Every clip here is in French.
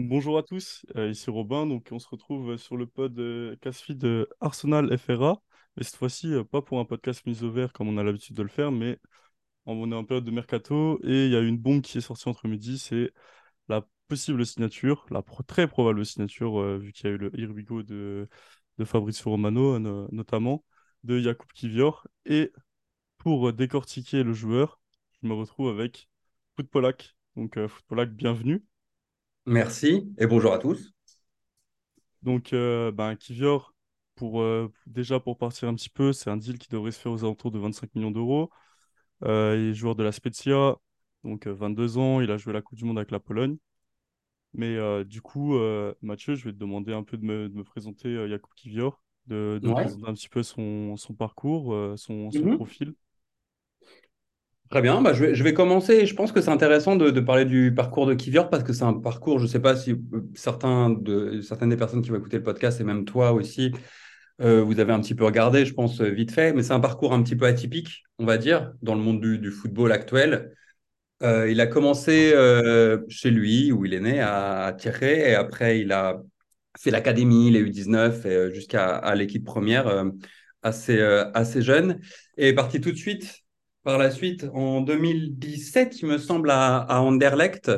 Bonjour à tous, euh, ici Robin. Donc, on se retrouve sur le pod euh, Casfeed de Arsenal FRA. Mais cette fois-ci, euh, pas pour un podcast mise au vert comme on a l'habitude de le faire, mais on est en période de mercato et il y a une bombe qui est sortie entre midi. C'est la possible signature, la très probable signature, vu qu'il y a eu le Irbigo de, de Fabrizio Romano, notamment, de Jakub Kivior. Et pour décortiquer le joueur, je me retrouve avec Footpolak. Donc, Footpolak, bienvenue. Merci et bonjour à tous. Donc, euh, ben, Kivior, pour, euh, déjà pour partir un petit peu, c'est un deal qui devrait se faire aux alentours de 25 millions d'euros. Euh, il est joueur de la Spezia, donc 22 ans, il a joué la Coupe du Monde avec la Pologne. Mais du coup, Mathieu, je vais te demander un peu de me, présenter Jakub Kivior, de, présenter un petit peu son, parcours, son, son mhm. profil. Très bien, bah, je, vais, commencer. Je pense que c'est intéressant de, parler du parcours de Kivior parce que c'est un parcours, je ne sais pas si euh, certains de, certaines des personnes qui vont écouter le podcast et même toi aussi, euh, vous avez un petit peu regardé, je pense, euh, vite fait, mais c'est un parcours un petit peu atypique, on va dire, dans le monde du, football actuel. il a commencé chez lui, où il est né, à, Thierry, et après il a fait l'académie, les U19, jusqu'à l'équipe première, assez, assez jeune, et est parti tout de suite par la suite en 2017, il me semble, à, Anderlecht,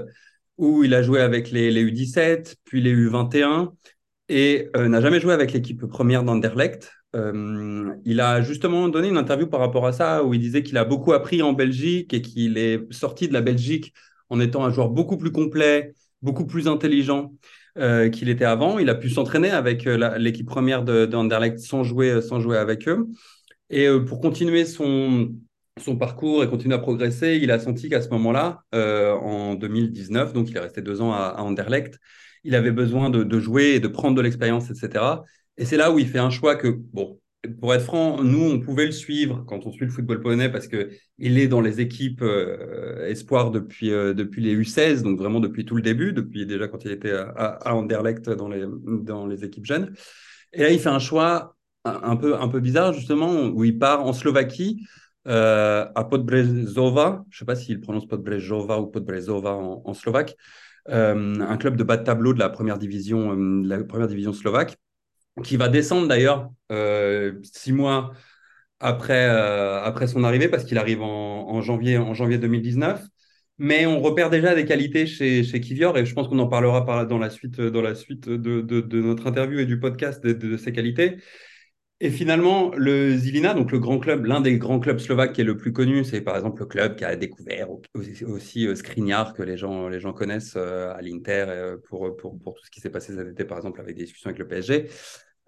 où il a joué avec les, U17, puis les U21, et euh, n'a jamais joué avec l'équipe première d'Anderlecht. Euh, il a justement donné une interview par rapport à ça, où il disait qu'il a beaucoup appris en Belgique et qu'il est sorti de la Belgique en étant un joueur beaucoup plus complet, beaucoup plus intelligent euh, qu'il était avant. Il a pu s'entraîner avec l'équipe première d'Anderlecht sans jouer, sans jouer avec eux. Et pour continuer son, son parcours et continue à progresser, il a senti qu'à ce moment-là, euh, en 2019, donc il est resté deux ans à, Anderlecht, il avait besoin de, jouer et de prendre de l'expérience, etc. Et c'est là où il fait un choix que, bon, pour être franc, nous, on pouvait le suivre quand on suit le football polonais parce qu'il est dans les équipes euh, espoirs depuis, euh, depuis les U16, donc vraiment depuis tout le début, depuis déjà quand il était à, Anderlecht dans les, dans les équipes jeunes. Et là, il fait un choix un peu, un peu bizarre, justement, où il part en Slovaquie euh, à Podbrezova, je ne sais pas s'il prononce Podbrezova ou Podbrezova en, slovaque, euh, un club de bas de tableau de la première division, euh, la première division slovaque, qui va descendre d'ailleurs six mois après, son arrivée, parce qu'il arrive en, janvier, en janvier 2019. Mais on repère déjà des qualités chez, Kivior, et je pense qu'on en parlera par, dans la suite, de, notre interview et du podcast de, de ces qualités. Et finalement, le Zilina, donc le grand club, l'un des grands clubs slovaques qui est le plus connu, c'est par exemple le club qui a découvert aussi, euh, Skriniar, que les gens, les gens connaissent euh, à l'Inter euh, pour, pour, pour, tout ce qui s'est passé cet été, par exemple, avec des discussions avec le PSG,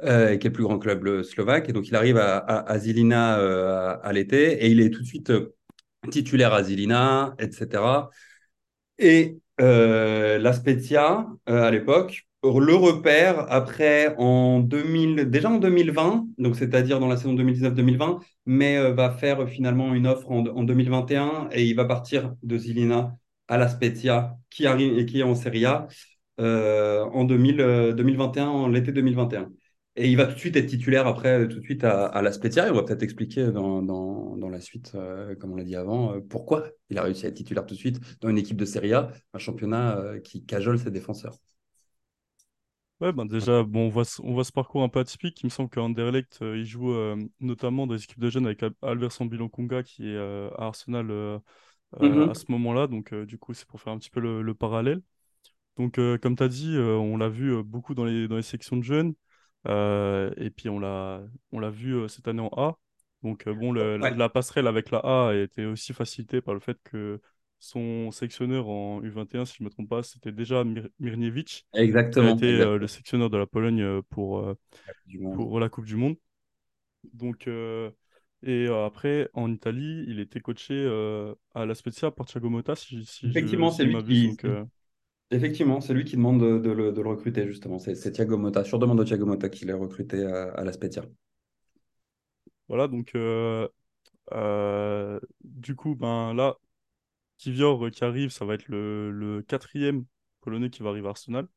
euh, qui est le plus grand club slovaque. Et donc, il arrive à, à, Zilina à, l'été et il est tout de suite titulaire à Zilina, etc. Et la Spezia, à l'époque, le repère après en 2000, déjà en 2020, donc c'est-à-dire dans la saison 2019-2020, mais euh, va faire finalement une offre en, 2021 et il va partir de Zilina à la Spezia qui arrive et qui est en Serie A euh, en 2000, 2021, euh, en l'été 2021. Et il va tout de suite être titulaire après, tout de suite à, la Spezia. Et on va peut-être expliquer dans, dans, dans, la suite, comme on l'a dit avant, pourquoi il a réussi à être titulaire tout de suite dans une équipe de Serie A, un championnat qui cajole ses défenseurs. Ouais, ben déjà, bon, on voit, on voit ce parcours un peu atypique. Il me semble qu'Anderlecht, euh, il joue euh, notamment dans les équipes de jeunes avec Alverson Bilonkunga qui est euh, à Arsenal mm-hmm. à ce moment-là. Donc, du coup, c'est pour faire un petit peu le, parallèle. Donc, comme tu as dit, on l'a vu beaucoup dans les, dans les sections de jeunes. et puis, on l'a, on l'a vu cette année en A. Donc, bon, la passerelle avec la A a été aussi facilitée par le fait que son sectionneur en U21, si je ne me trompe pas, c'était déjà Mir Mirniewicz. Exactement. Qui a été euh, le sectionneur de la Pologne euh, pour, euh, pour la Coupe du Monde. Donc, et après, en Italie, il était coaché à la Spezia par Thiago Motta, si, Effectivement, c'est lui qui... Effectivement, c'est lui qui demande de, le, de le, recruter, justement. C'est Thiago Motta, sur demande de Thiago Motta, qu'il a recruté à, à, la Spezia. Voilà, donc du coup, ben là, Kivior euh, qui arrive, ça va être le, quatrième Polonais qui va arriver à Arsenal.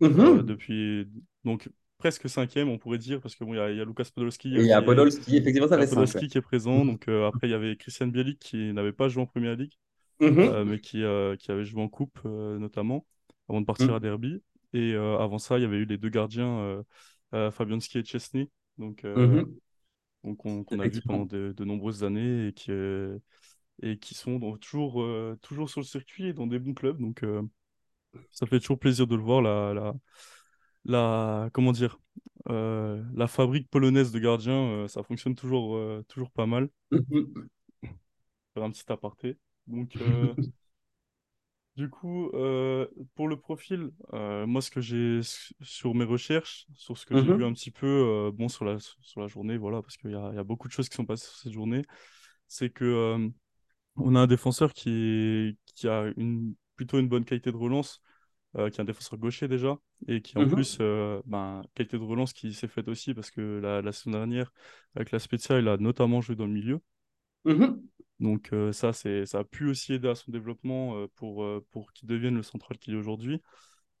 Mhm. Euh, depuis donc presque cinquième, on pourrait dire, parce qu'il bon, y, a, y a Lucas Podolski. il y a Podolski, effectivement, ça Podolski qui est présent. Donc euh, après, il y avait Christian Bielik qui n'avait pas joué en Première Ligue, mhm. mais qui, qui avait joué en Coupe notamment, avant de partir mhm. à Derby. Et avant ça, il y avait eu les deux gardiens, Fabianski et Chesney. Donc, Mhm. donc qu'on a vu pendant de, de nombreuses années et qui, et qui sont toujours, toujours sur le circuit et dans des bons clubs. Donc, ça fait toujours plaisir de le voir, la, la, la, comment dire, euh, la fabrique polonaise de gardiens, euh, ça fonctionne toujours, euh, toujours pas mal. Faire un petit aparté. Donc, euh, du coup, euh, pour le profil, euh, moi, ce que j'ai sur mes recherches, sur ce que j'ai vu un petit peu, euh, bon, sur la, sur la journée, voilà, parce qu'il y a, y a beaucoup de choses qui sont passées sur cette journée, c'est que, euh, on a un défenseur qui, qui a une, plutôt une bonne qualité de relance euh, qui est un défenseur gaucher déjà, et qui en plus, Mhm. euh, ben, qualité de relance qui s'est faite aussi, parce que la, la saison dernière, avec la Spezia, il a notamment joué dans le milieu. Mhm. Donc euh, ça, c'est, ça a pu aussi aider à son développement pour, pour qu'il devienne le central qu'il est aujourd'hui.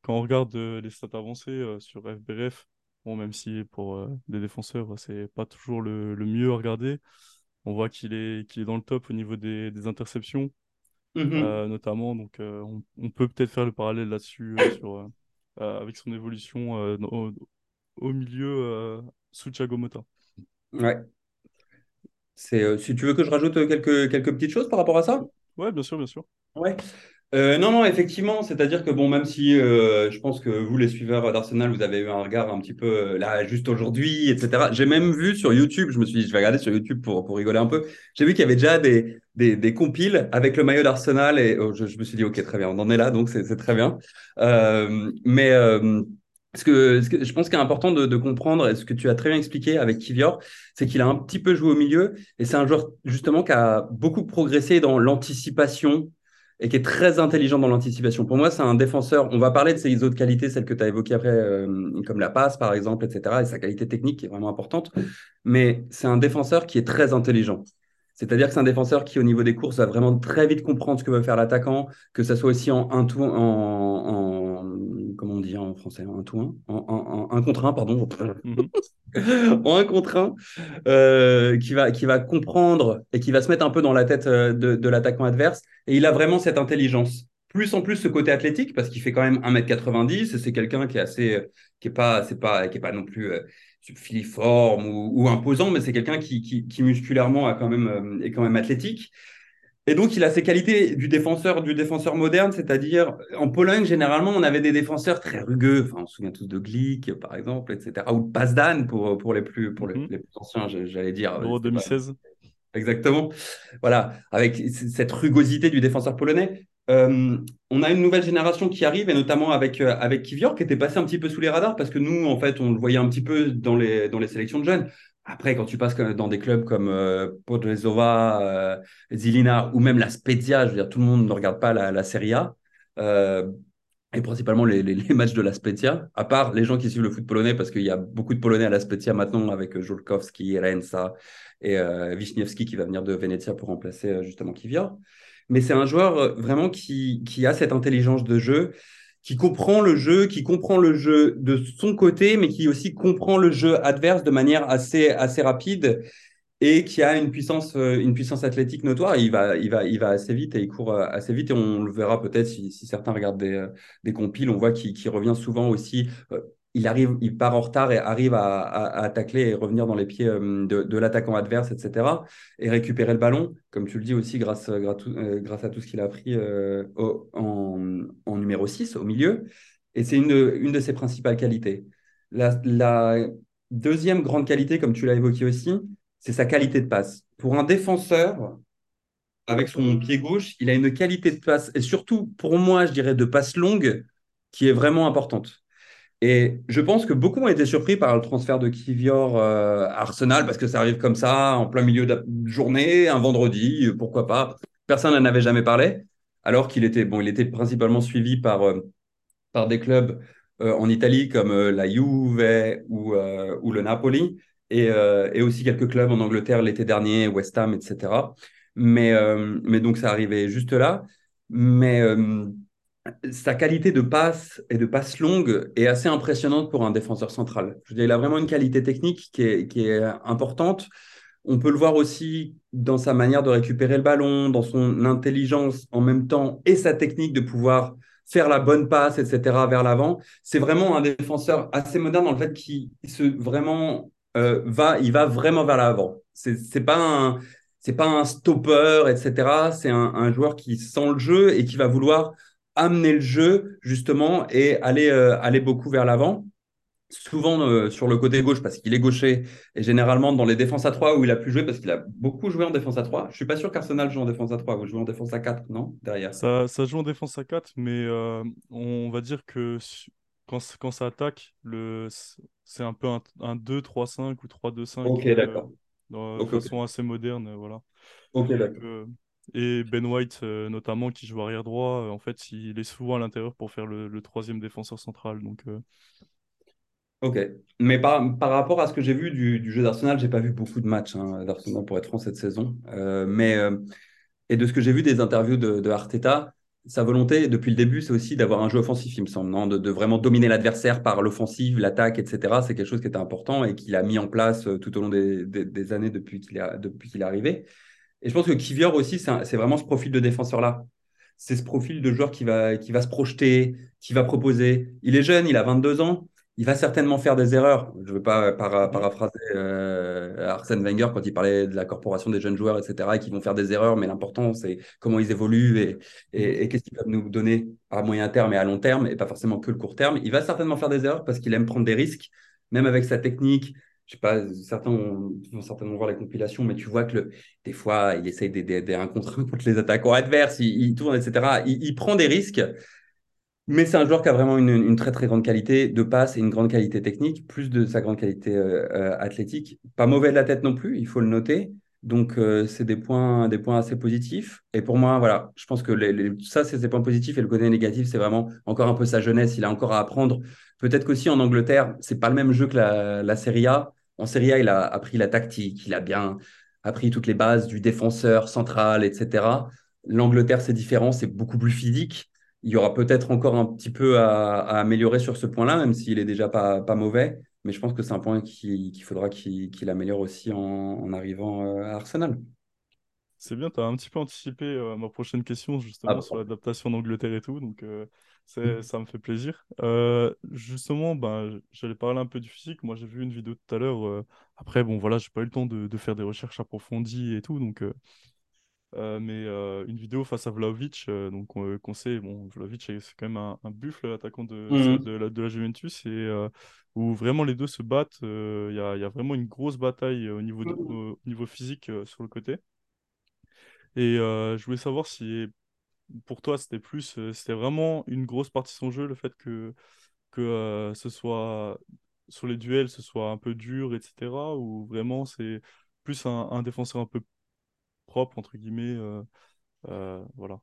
Quand on regarde les stats avancées sur FBRF, bon, même si pour des défenseurs, c'est pas toujours le, le mieux à regarder, on voit qu'il est, qu'il est dans le top au niveau des, des interceptions, Mhm. euh, notamment. Donc, euh, on, on peut peut-être faire le parallèle là-dessus euh, avec son évolution dans- au, au milieu sous Thiago Motta. Ouais. Si tu veux que je rajoute quelques, quelques petites choses par rapport à ça? Ouais, bien sûr, bien sûr. Ouais. Euh, non, non, effectivement, c'est-à-dire que bon, même si euh, je pense que vous, les suiveurs d'Arsenal, vous avez eu un regard un petit peu euh, là, juste aujourd'hui, etc. J'ai même vu sur YouTube, je me suis dit, je vais regarder sur YouTube pour, pour rigoler un peu. J'ai vu qu'il y avait déjà des, des, des compiles avec le maillot d'Arsenal et oh, je, je me suis dit, ok, très bien, on en est là, donc c'est très bien. Euh, mais euh, ce que, ce que je pense qu'il est important de, de comprendre, et ce que tu as très bien expliqué avec Kivior, c'est qu'il a un petit peu joué au milieu et c'est un joueur justement qui a beaucoup progressé dans l'anticipation et qui est très intelligent dans l'anticipation. Pour moi, c'est un défenseur. On va parler de ses autres qualités, celles que tu as évoquées après, euh, comme la passe, par exemple, etc., et sa qualité technique qui est vraiment importante. Mais c'est un défenseur qui est très intelligent. C'est-à-dire que c'est un défenseur qui, au niveau des courses, va vraiment très vite comprendre ce que veut faire l'attaquant, que ça soit aussi en un tout, en, en comment on dit en français, en un tout un, en, en- en un contre un, pardon, Mhm, en un contre un, euh, qui va, qui va comprendre et qui va se mettre un peu dans la tête euh, de, de l'attaquant adverse. Et il a vraiment cette intelligence. Plus en plus ce côté athlétique, parce qu'il fait quand même 1m90 et c'est quelqu'un qui est assez, qui est pas, c'est pas, qui est pas non plus euh, filiforme ou, ou imposant, mais c'est quelqu'un qui, qui, qui musculairement a quand même, euh, est quand même athlétique. Et donc, il a ces qualités du défenseur, du défenseur moderne, c'est-à-dire en Pologne, généralement, on avait des défenseurs très rugueux. Enfin, on se souvient tous de Glick, par exemple, etc. Ou de Pazdan pour, pour les plus, pour les, mhm. les plus anciens, j'allais dire. Pas 2016. exactement. Voilà, avec cette rugosité du défenseur polonais. Euh, on a une nouvelle génération qui arrive, et notamment avec, euh, avec Kivior, qui était passé un petit peu sous les radars, parce que nous, en fait, on le voyait un petit peu dans les, dans les sélections de jeunes. Après, quand tu passes dans des clubs comme euh, Podrezova, euh, Zilina ou même la Spezia, je veux dire, tout le monde ne regarde pas la, Serie A. Euh, et principalement les, matchs de la Spezia, à part les gens qui suivent le foot polonais, parce qu'il y a beaucoup de Polonais à la Spezia maintenant, avec Julkowski, Rensa et Wisniewski qui va venir de Venezia pour remplacer justement Kivior. Mais c'est un joueur euh, vraiment qui, qui a cette intelligence de jeu, qui comprend le jeu, qui comprend le jeu de son côté, mais qui aussi comprend le jeu adverse de manière assez, assez rapide et qui a une puissance, euh, une puissance athlétique notoire. Il va, il, va, il va assez vite et il court euh, assez vite. Et on le verra peut-être si, certains regardent des, des compiles. On voit qu'il qu revient souvent aussi. Euh, il, arrive, il part en retard et arrive à, à, tacler et revenir dans les pieds euh, de, l'attaquant adverse, etc. Et récupérer le ballon, comme tu le dis aussi, grâce, euh, grâce à tout ce qu'il a appris euh, en, numéro 6, au milieu. Et c'est une, de ses principales qualités. La deuxième grande qualité, comme tu l'as évoqué aussi, c'est sa qualité de passe. Pour un défenseur, avec son pied gauche, il a une qualité de passe, et surtout pour moi, je dirais de passe longue, qui est vraiment importante. Et je pense que beaucoup ont été surpris par le transfert de Kivior euh, à Arsenal, parce que ça arrive comme ça, en plein milieu de journée, un vendredi, pourquoi pas. Personne n'en avait jamais parlé, alors qu'il était, bon, était principalement suivi par, euh, par des clubs euh, en Italie comme euh, la Juve ou, euh, le Napoli et, euh, aussi quelques clubs en Angleterre l'été dernier, West Ham, etc. Mais, euh, mais donc ça arrivait juste là. Mais euh, sa qualité de passe et de passe longue est assez impressionnante pour un défenseur central. Je il a vraiment une qualité technique qui est, importante. On peut le voir aussi dans sa manière de récupérer le ballon, dans son intelligence en même temps et sa technique de pouvoir faire la bonne passe, etc. vers l'avant. C'est vraiment un défenseur assez moderne dans le fait qu'il se vraiment euh, va, il va vraiment vers l'avant. C'est c'est pas un c'est pas un stopper, etc. C'est un, joueur qui sent le jeu et qui va vouloir amener le jeu justement et aller euh, aller beaucoup vers l'avant souvent euh, sur le côté gauche parce qu'il est gaucher et généralement dans les défenses à 3 où il a pu jouer parce qu'il a beaucoup joué en défense à 3. Je suis pas sûr qu'Arsenal joue en défense à 3, vous jouez en défense à 4, non Derrière. Ça, ça joue en défense à 4, mais euh, on va dire que quand, quand ça attaque, le, c'est un peu un, un 2-3-5 ou 3-2-5. Ok, euh, d'accord. De façon assez moderne, euh, voilà. Ok, d'accord. Euh, et Ben White, notamment, qui joue arrière droit, en fait, il est souvent à l'intérieur pour faire le, troisième défenseur central. Donc, Ok, mais par, par rapport à ce que j'ai vu du, jeu d'Arsenal, j'ai pas vu beaucoup de matchs hein, d'Arsenal pour être franc cette saison. Euh, mais euh, et de ce que j'ai vu des interviews de, Arteta, sa volonté depuis le début, c'est aussi d'avoir un jeu offensif, il me semble, non? De, vraiment dominer l'adversaire par l'offensive, l'attaque, etc. C'est quelque chose qui était important et qu'il a mis en place euh, tout au long des, des, des années depuis qu'il est arrivé. Et je pense que Kivior aussi, c'est vraiment ce profil de défenseur-là. C'est ce profil de joueur qui va, qui va se projeter, qui va proposer. Il est jeune, il a 22 ans il va certainement faire des erreurs. Je ne veux pas paraphraser euh, Arsène Wenger quand il parlait de la corporation des jeunes joueurs, etc., et qui vont faire des erreurs, mais l'important, c'est comment ils évoluent et, et, qu'est-ce qu'ils peuvent nous donner à moyen terme et à long terme, et pas forcément que le court terme. Il va certainement faire des erreurs parce qu'il aime prendre des risques, même avec sa technique. Je sais pas, certains vont certainement voir la compilation, mais tu vois que le, des fois, il essaye des, un contre un contre les attaquants adverses, il, il tourne, etc. Il, il prend des risques mais c'est un joueur qui a vraiment une, très très grande qualité de passe et une grande qualité technique, plus de sa grande qualité euh, euh, athlétique. Pas mauvais de la tête non plus, il faut le noter. Donc euh, c'est des points, des points assez positifs. Et pour moi, voilà, je pense que les, ça c'est des points positifs et le côté négatif, c'est vraiment encore un peu sa jeunesse. Il a encore à apprendre. Peut-être qu'aussi en Angleterre, c'est pas le même jeu que la, la Serie A. En Serie A, il a appris la tactique, il a bien appris toutes les bases du défenseur central, etc. L'Angleterre, c'est différent, c'est beaucoup plus physique il y aura peut-être encore un petit peu à, améliorer sur ce point-là, même s'il est déjà pas, mauvais. Mais je pense que c'est un point qu'il faudra qu'il améliore aussi en, arrivant euh, à Arsenal. C'est bien, tu as un petit peu anticipé euh, ma prochaine question justement ah, sur l'adaptation d'Angleterre et tout, donc euh, mm. ça me fait plaisir. justement, ben, j'allais parler un peu du physique. Moi, j'ai vu une vidéo tout à l'heure. après, bon, voilà, j'ai pas eu le temps de, de, faire des recherches approfondies et tout, donc euh, mais euh, une vidéo face à Vlaovic, euh, donc qu'on sait, bon, Vlaovic c'est quand même un, buffle attaquant de, mhm. de, la, de, la, Juventus et où vraiment les deux se battent. Il y a, y, a, vraiment une grosse bataille au niveau, de, mhm. au niveau physique sur le côté. Et je voulais savoir si pour toi c'était plus, c'était vraiment une grosse partie de son jeu, le fait que, que ce soit sur les duels, ce soit un peu dur, etc. Ou vraiment c'est plus un, défenseur un peu propre, entre guillemets. Euh, euh, voilà.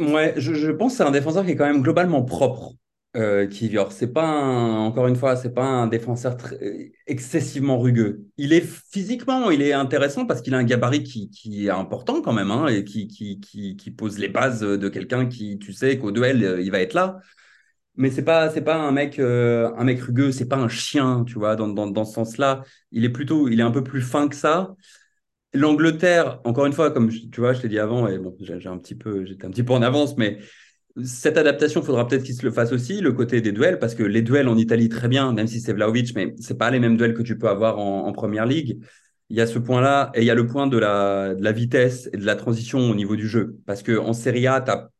Ouais, je, je, pense que c'est un défenseur qui est quand même globalement propre. Euh, Kivior, c'est pas encore une fois, c'est pas un défenseur excessivement rugueux. Il est physiquement, il est intéressant parce qu'il a un gabarit qui, est important quand même hein, et qui, pose les bases de quelqu'un qui, tu sais, qu'au duel il va être là. Mais c'est pas, c'est pas un mec, euh, un mec rugueux, c'est pas un chien, tu vois, dans, dans, dans ce sens-là. Il est plutôt, il est un peu plus fin que ça. L'Angleterre, encore une fois, comme tu vois, je t'ai dit avant, et bon, j'ai un petit peu, j'étais un petit peu en avance, mais cette adaptation, il faudra peut-être qu'il se le fasse aussi, le côté des duels, parce que les duels en Italie, très bien, même si c'est Vlaovic, mais c'est pas les mêmes duels que tu peux avoir en, première ligue. Il y a ce point-là, et il y a le point de la, de la, vitesse et de la transition au niveau du jeu. Parce qu'en Serie A, tu as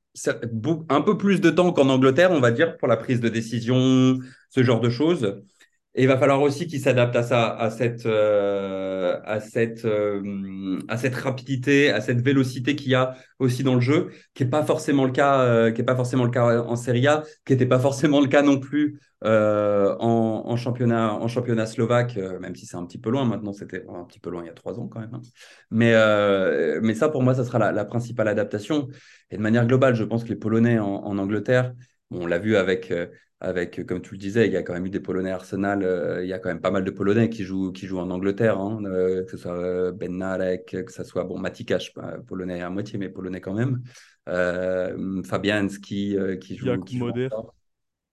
un peu plus de temps qu'en Angleterre, on va dire, pour la prise de décision, ce genre de choses. Et il va falloir aussi qu'il s'adapte à ça, à cette, euh, à cette, euh, à cette rapidité, à cette vélocité qu'il y a aussi dans le jeu, qui est pas forcément le cas, euh, qui est pas forcément le cas en Serie A, qui n'était pas forcément le cas non plus en, championnat, en championnat slovaque, même si c'est un petit peu loin maintenant. C'était un petit peu loin il y a trois ans quand même. Hein. Mais, mais ça, pour moi, ça sera la, principale adaptation. Et de manière globale, je pense que les Polonais en Angleterre, on l'a vu avec avec, comme tu le disais, il y a quand même eu des Polonais Arsenal, euh, il y a quand même pas mal de Polonais qui jouent, qui jouent en Angleterre, hein, euh, que ce soit euh, Ben Narek, que ce soit, bon, Matikash, polonais à moitié, mais polonais quand même, Fabianski qui joue. Qui joue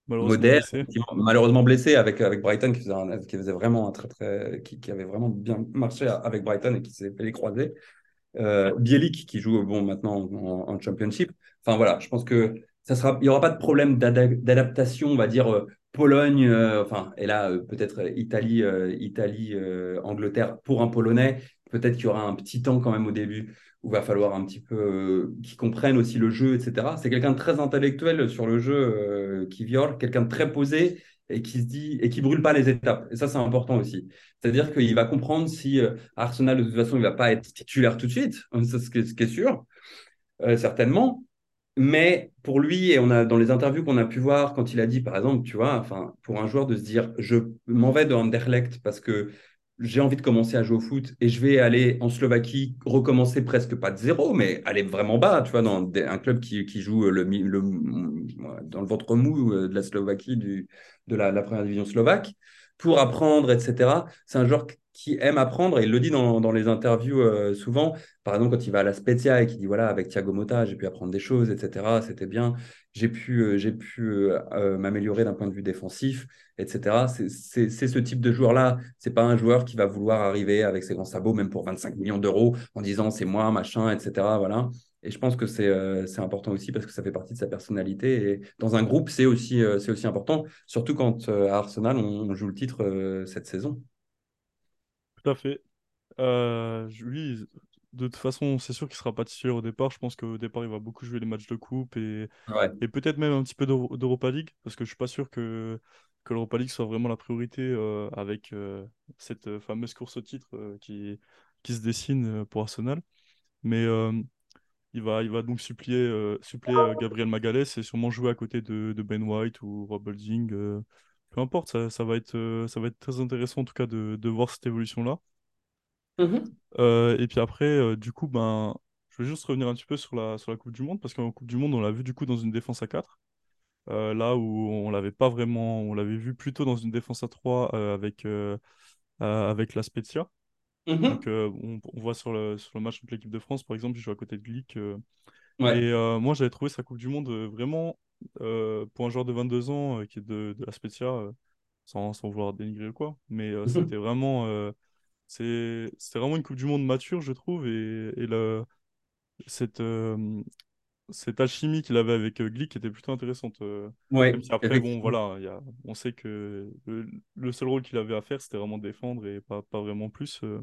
malheureusement blessé. malheureusement blessé avec, avec Brighton, qui faisait, qui faisait vraiment un très, très, qui, qui, avait vraiment bien marché avec Brighton et qui s'est fait les croiser. Bielik qui joue bon, maintenant en, en, Championship. Enfin voilà, je pense que il n'y aura pas de problème d'adaptation, on va dire Pologne, enfin, et là peut-être Italie, Italie, Angleterre pour un Polonais. Peut-être qu'il y aura un petit temps quand même au début où va falloir un petit peu euh, qu'ils comprennent aussi le jeu, etc. C'est quelqu'un de très intellectuel sur le jeu euh, qui viole, quelqu'un de très posé et qui se dit et qui brûle pas les étapes. Et ça, c'est important aussi. C'est-à-dire qu'il va comprendre si euh, Arsenal, de toute façon, il va pas être titulaire tout de suite, c'est ce, qui est sûr, certainement. Mais pour lui, et on a dans les interviews qu'on a pu voir, quand il a dit, par exemple, tu vois, enfin, pour un joueur de se dire, je m'en vais de Anderlecht parce que j'ai envie de commencer à jouer au foot et je vais aller en Slovaquie recommencer presque pas de zéro, mais aller vraiment bas, tu vois, dans un club qui, joue le, dans le ventre mou euh, de la Slovaquie, de la première division slovaque, pour apprendre, etc. C'est un joueur qui aime apprendre, et il le dit dans, dans les interviews euh, souvent, par exemple quand il va à la Spezia et qu'il dit, voilà, avec Thiago Motta, j'ai pu apprendre des choses, etc. C'était bien j'ai pu, euh, pu euh, m'améliorer d'un point de vue défensif, etc. C'est ce type de joueur-là. C'est pas un joueur qui va vouloir arriver avec ses grands sabots, même pour 25 millions d'euros, en disant c'est moi, machin, etc. Voilà. Et je pense que c'est important aussi parce que ça fait partie de sa personnalité. Et dans un groupe, c'est aussi, aussi important, surtout quand à Arsenal, on, joue le titre cette saison. Tout à fait. Euh, oui, de toute façon, c'est sûr qu'il sera pas titulaire au départ. Je pense qu'au départ, il va beaucoup jouer les matchs de coupe et, et peut-être même un petit peu d'Europa League, parce que je suis pas sûr que, que l'Europa League soit vraiment la priorité euh, avec euh, cette euh, fameuse course au titre qui, qui se dessine pour Arsenal. Mais il, va, il va donc supplier, supplier Gabriel Magalès et sûrement jouer à côté de, de Ben White ou Rob Holding. peu importe, ça, ça, va être, ça va être très intéressant en tout cas de, de voir cette évolution-là. Euh, et puis après, euh, du coup, ben, je vais juste revenir un petit peu sur la, sur la Coupe du Monde, parce qu'en Coupe du Monde, on l'a vu du coup dans une défense à 4. Euh, là où on l'avait pas vraiment, on l'avait vu plutôt dans une défense à 3 avec, avec la Spezia. Mhm. Donc on, on, voit sur le, sur le match contre l'équipe de France, par exemple, il joue à côté de Glick. Ouais. Et moi, j'avais trouvé sa Coupe du Monde vraiment, pour un joueur de 22 ans qui est de, de la Spezia, sans, sans vouloir dénigrer ou quoi, mais Mhm. c'était vraiment c'est vraiment une Coupe du Monde mature, je trouve, et, et le, cette, euh, cette alchimie qu'il avait avec euh, Glick était plutôt intéressante. euh. Ouais, même si après, bon, voilà, y a, on sait que le, le seul rôle qu'il avait à faire, c'était vraiment défendre et pas, pas vraiment plus. euh.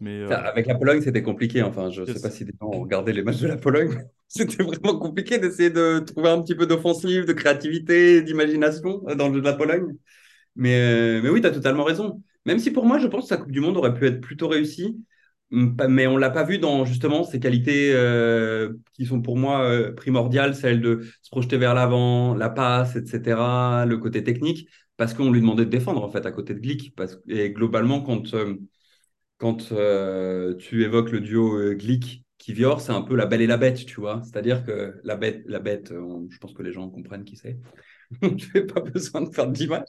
mais euh, Avec la Pologne, c'était compliqué. Enfin, je ne sais pas si des gens ont regardé les matchs de la Pologne. C'était vraiment compliqué d'essayer de trouver un petit peu d'offensive, de créativité, d'imagination dans le jeu de la Pologne. Mais, mais oui, tu as totalement raison. Même si pour moi, je pense que sa Coupe du Monde aurait pu être plutôt réussie, mais on ne l'a pas vu dans justement ces qualités euh, qui sont pour moi euh, primordiales, celles de se projeter vers l'avant, la passe, etc., le côté technique, parce qu'on lui demandait de défendre en fait à côté de Glick. Parce, et globalement, quand, euh, quand tu évoques le duo euh, Glick-Kivior, c'est un peu la belle et la bête, tu vois. C'est-à-dire que la bête, la bête je pense que les gens comprennent qui c'est. Je n'ai pas besoin de faire d'image.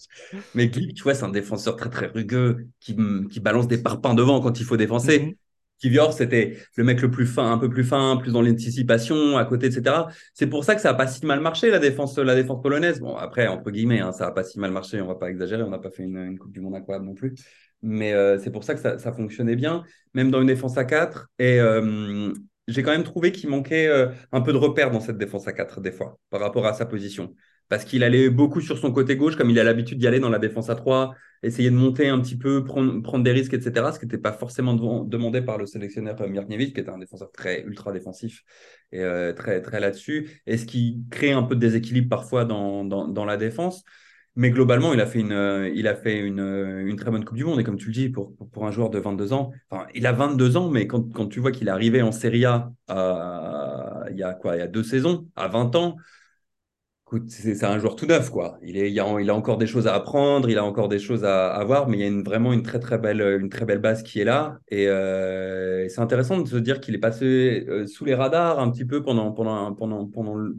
Mais Glick, tu vois, c'est un défenseur très très rugueux qui, qui balance des parpaings devant quand il faut Mhm. défoncer. Kivior, c'était le mec le plus fin, un peu plus fin, plus dans l'anticipation, à côté, etc. C'est pour ça que ça n'a pas si mal marché, la défense, la défense polonaise. Bon, après, entre guillemets, hein, ça n'a pas si mal marché, on ne va pas exagérer, on n'a pas fait une, Coupe du Monde incroyable non plus. Mais euh, c'est pour ça que ça, ça, fonctionnait bien, même dans une défense à 4. Et euh, j'ai quand même trouvé qu'il manquait euh, un peu de repères dans cette défense à 4, des fois, par rapport à sa position parce qu'il allait beaucoup sur son côté gauche, comme il a l'habitude d'y aller dans la défense à 3, essayer de monter un petit peu, prendre, prendre des risques, etc. Ce qui n'était pas forcément demandé par le sélectionneur Mirnievich, qui était un défenseur très ultra défensif et euh, très, très là-dessus, et ce qui crée un peu de déséquilibre parfois dans, dans, la défense. Mais globalement, il a fait une, euh, il a fait une, euh, une, très bonne Coupe du Monde. Et comme tu le dis, pour, pour un joueur de 22 ans, enfin, il a 22 ans, mais quand, quand tu vois qu'il est arrivé en Serie A euh, il y a quoi, il y a deux saisons, à 20 ans, c'est un joueur tout neuf, quoi. Il, a, encore des choses à apprendre, il a encore des choses à, voir, mais il y a vraiment une très, très belle, une très belle base qui est là. Et, euh, c'est intéressant de se dire qu'il est passé euh, sous les radars un petit peu pendant, pendant, pendant, pendant euh,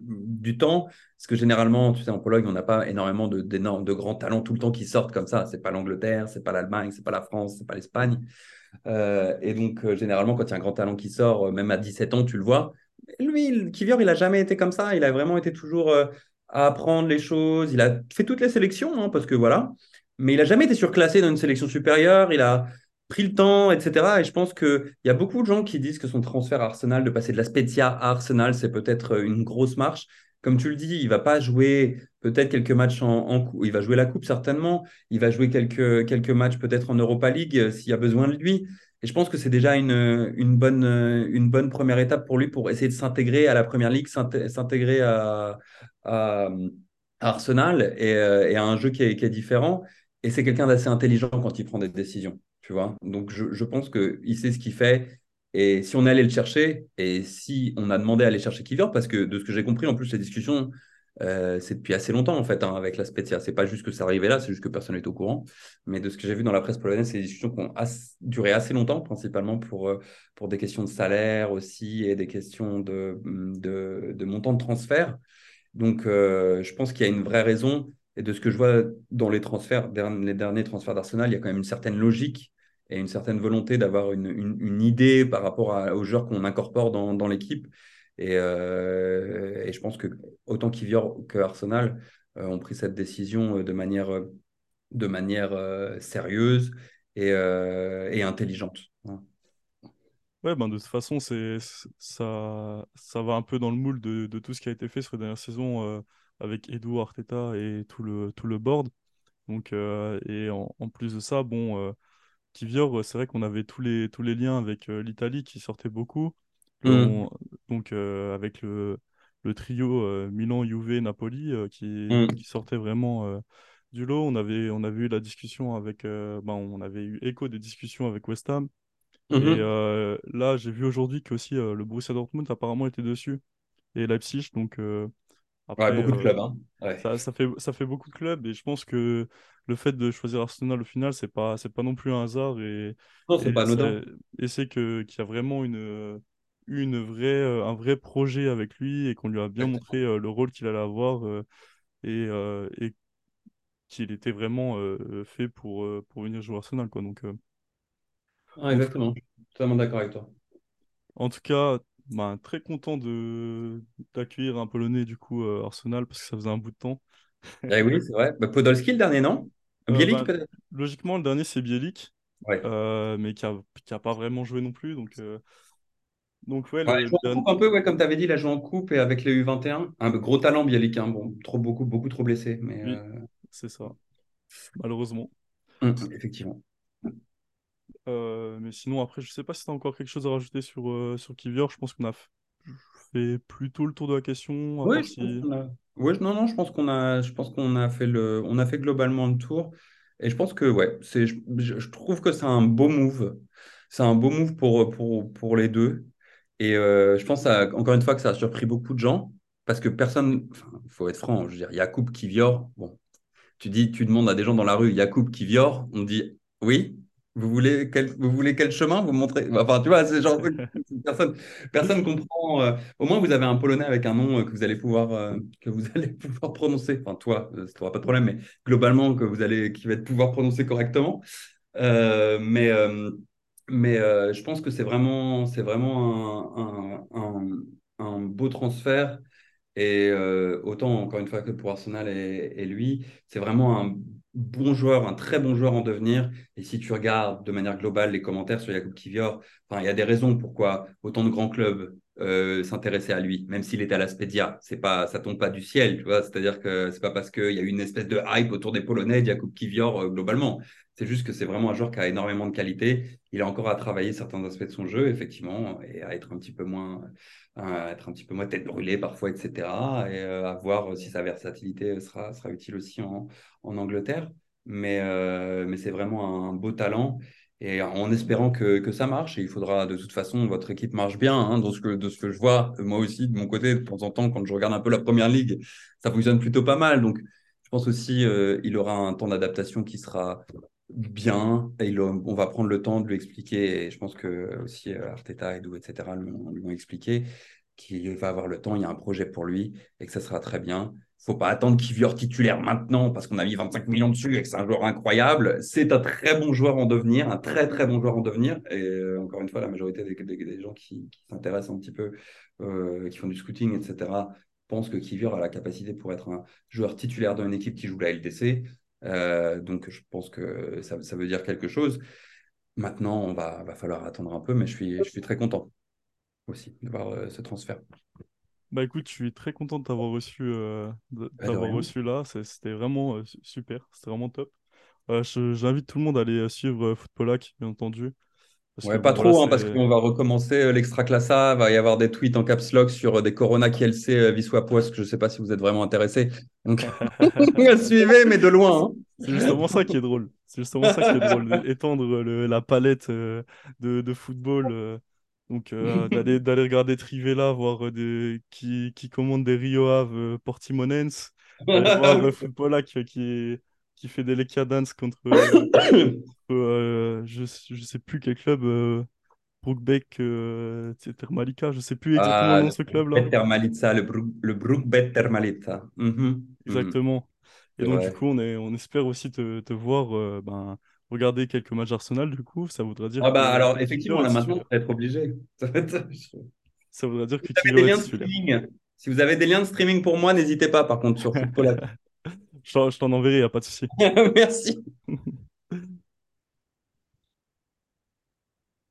du temps. Parce que généralement, tu sais, en Pologne, on n'a pas énormément de, de grands talents tout le temps qui sortent comme ça. C'est pas l'Angleterre, c'est pas l'Allemagne, c'est pas la France, c'est pas l'Espagne. Et donc, généralement, quand il y a un grand talent qui sort, même à 17 ans, tu le vois lui, Kivior, il a jamais été comme ça. Il a vraiment été toujours euh, à apprendre les choses. Il a fait toutes les sélections, hein, parce que voilà. Mais il a jamais été surclassé dans une sélection supérieure. Il a, pris le temps, etc. Et je pense qu'il y a beaucoup de gens qui disent que son transfert à Arsenal, de passer de la Spezia à Arsenal, c'est peut-être une grosse marche. Comme tu le dis, il va pas jouer peut-être quelques matchs en, en Il va jouer la Coupe certainement. Il va jouer quelques, quelques matchs peut-être en Europa League euh, s'il y a besoin de lui. Et je pense que c'est déjà une, bonne, première étape pour lui pour essayer de s'intégrer à la Première Ligue, s'intégrer à, Arsenal et, euh, et, à un jeu qui est, différent. Et c'est quelqu'un d'assez intelligent quand il prend des décisions tu vois. Donc, je, je pense qu'il sait ce qu'il fait. Et si on est allé le chercher, et si on a demandé à aller chercher Kivior, parce que de ce que j'ai compris, en plus, ces discussions, euh, c'est depuis assez longtemps, en fait, hein, avec la Spezia. C'est pas juste que ça arrivait là, c'est juste que personne n'est au courant. Mais de ce que j'ai vu dans la presse polonaise, c'est des discussions qui ont duré assez longtemps, principalement pour, euh, pour des questions de salaire aussi et des questions de, de, de montant de transfert. Donc, euh, je pense qu'il y a une vraie raison. Et de ce que je vois dans les transferts, les derniers transferts d'Arsenal, il y a quand même une certaine logique et une certaine volonté d'avoir une, une, idée par rapport aux joueurs qu'on incorpore dans, dans l'équipe. Et, euh, et, je pense que autant Kivior que Arsenal euh, ont pris cette décision euh, de manière, de manière sérieuse et, et intelligente. Ouais, ben de toute façon, c'est, ça, ça va un peu dans le moule de, de tout ce qui a été fait sur les dernières saisons avec Edu Arteta et tout le, tout le board. Donc, et en, en, plus de ça, bon, Kivior, c'est vrai qu'on avait tous les, tous les liens avec euh, l'Italie qui sortait beaucoup. Mm. Donc, euh, avec le, le trio euh, Milan, Juve, Napoli qui, mm. qui sortait vraiment du lot. On avait, on avait eu la discussion avec. ben, on avait eu écho des discussions avec West Ham. Et mm-hmm. là, j'ai vu aujourd'hui que aussi le Borussia Dortmund apparemment était dessus. Et Leipzig. Donc, après, beaucoup de clubs. Hein. Ça, ça, fait, ça fait beaucoup de clubs et je pense que le fait de choisir Arsenal au final, c'est pas, c'est pas non plus un hasard. Et, non, c'est pas anodin. Et c'est qu'il y a vraiment une, une vraie, euh, un vrai projet avec lui et qu'on lui a bien montré euh, le rôle qu'il allait avoir euh, et, et qu'il était vraiment fait pour, pour venir jouer Arsenal. Quoi. Donc, exactement, je suis totalement d'accord avec toi. En tout cas, bah, très content de d'accueillir un Polonais du coup Arsenal parce que ça faisait un bout de temps. Eh oui, c'est vrai. Bah, Podolski le dernier, non? Euh, Bielik bah, peut-être? Logiquement, le dernier c'est Bielik, ouais. euh, mais qui a, qui a pas vraiment joué non plus. Donc, euh, donc ouais, le, dernier... un peu, ouais, comme tu avais dit, il a joué en coupe et avec les U21. Un gros talent Bielik, hein. bon, trop, beaucoup, beaucoup trop blessé. Mais, oui, c'est ça, malheureusement. Hum, effectivement. mais sinon, après, je sais pas si tu as encore quelque chose à rajouter sur, sur Kivior. Je pense qu'on a fait plutôt le tour de la question. Oui, non, non, je pense qu'on a, je pense qu'on a fait le, on a fait globalement le tour. Et je pense que, ouais, c'est, je, je trouve que c'est un beau move. C'est un beau move pour, pour, pour les deux. Et euh, je pense, à, encore une fois, que ça a surpris beaucoup de gens. Parce que personne, il faut être franc, je veux dire, Yacoub qui viore. Bon, tu dis, tu demandes à des gens dans la rue, Yacoub qui viore, on dit oui, vous voulez quel, vous voulez quel chemin? Vous montrez. Enfin, tu vois, c'est genre personne, personne comprend. Euh, au moins, vous avez un Polonais avec un nom euh, que vous allez pouvoir, que vous allez pouvoir prononcer. Enfin, toi, tu n'auras pas de problème, mais globalement, que vous allez, qui va pouvoir prononcer correctement. mais, mais je pense que c'est vraiment, c'est vraiment un, un, un, beau transfert. Et autant, encore une fois, que pour Arsenal et, lui, c'est vraiment un bon joueur, un très bon joueur en devenir. Et si tu regardes de manière globale les commentaires sur Jakub Kivior, il y a des raisons pourquoi autant de grands clubs euh, s'intéressaient à lui, même s'il était à la Spedia. C'est pas, ça tombe pas du ciel, tu vois. C'est-à-dire que c'est pas parce qu'il y a une espèce de hype autour des Polonais, Jakub Kivior, euh, globalement. C'est juste que c'est vraiment un joueur qui a énormément de qualité. Il a encore à travailler certains aspects de son jeu, effectivement, et à être un petit peu moins, être un petit peu moins tête brûlée parfois, etc. Et euh, à voir si sa versatilité sera, sera utile aussi en, en Angleterre. Mais, euh, mais c'est vraiment un beau talent. Et en espérant que, ça marche, et il faudra de toute façon, votre équipe marche bien, hein, de, ce que, de ce que je vois, moi aussi, de mon côté, de temps en temps, quand je regarde un peu la première ligue, ça fonctionne plutôt pas mal. Donc, je pense aussi euh, il aura un temps d'adaptation qui sera bien, et on va prendre le temps de lui expliquer, et je pense que aussi euh, Arteta, Edu, etc., lui ont expliqué qu'il va avoir le temps, il y a un projet pour lui, et que ça sera très bien faut pas attendre qu'il titulaire maintenant parce qu'on a mis 25 millions dessus et que c'est un joueur incroyable. C'est un très bon joueur en devenir, un très très bon joueur en devenir. Et euh, encore une fois, la majorité des, gens qui, s'intéressent un petit peu, euh, qui font du scouting, etc., pensent que Kivior a la capacité pour être un joueur titulaire d'une équipe qui joue la LDC. Euh, donc je pense que ça, veut dire quelque chose. maintenant, on va, falloir attendre un peu, mais je suis, très content aussi de voir ce transfert. Bah écoute, je suis très content de t'avoir reçu, euh, rien. reçu là. C'était vraiment euh, su- super, c'était vraiment top. Euh, j'invite tout le monde à aller suivre Footballac, bien entendu, parce que Ouais, pas voilà, trop, hein, parce qu'on va recommencer euh, l'extra-classa. Va y avoir des tweets en caps lock sur des Corona KLC Wisła Płock. Je ne sais pas si vous êtes vraiment intéressés. Donc, suivez, mais de loin. c'est justement ça qui est drôle. C'est justement ça qui est drôle, étendre le- la palette de, de football. Donc euh, d'aller d'aller regarder Trivela, voir euh, des, qui, qui commande des Rio Ave euh, Portimonense, d'aller voir Footballac euh, qui, qui fait des Lekia Dance contre, je, je sais plus quel club, Brookbeck, euh, Termalika, je sais plus exactement le Ah, nom le ce club-là. Le, Brook, le Brookbet Termalitza. Mhm, mhm, Exactement. Et donc, du coup, on est, on espère aussi te, te voir euh, ben, regarder quelques matchs d'Arsenal. Du coup, ça voudra dire Ah bah alors, effectivement, là maintenant, on titulaire. va être obligé. Ça va être- Ça voudra dire que Vous avez Kivior des est liens de streaming. Si vous avez des liens de streaming pour moi, n'hésitez pas, par contre, sur Football. Je t'en enverrai, y a pas de souci. Merci.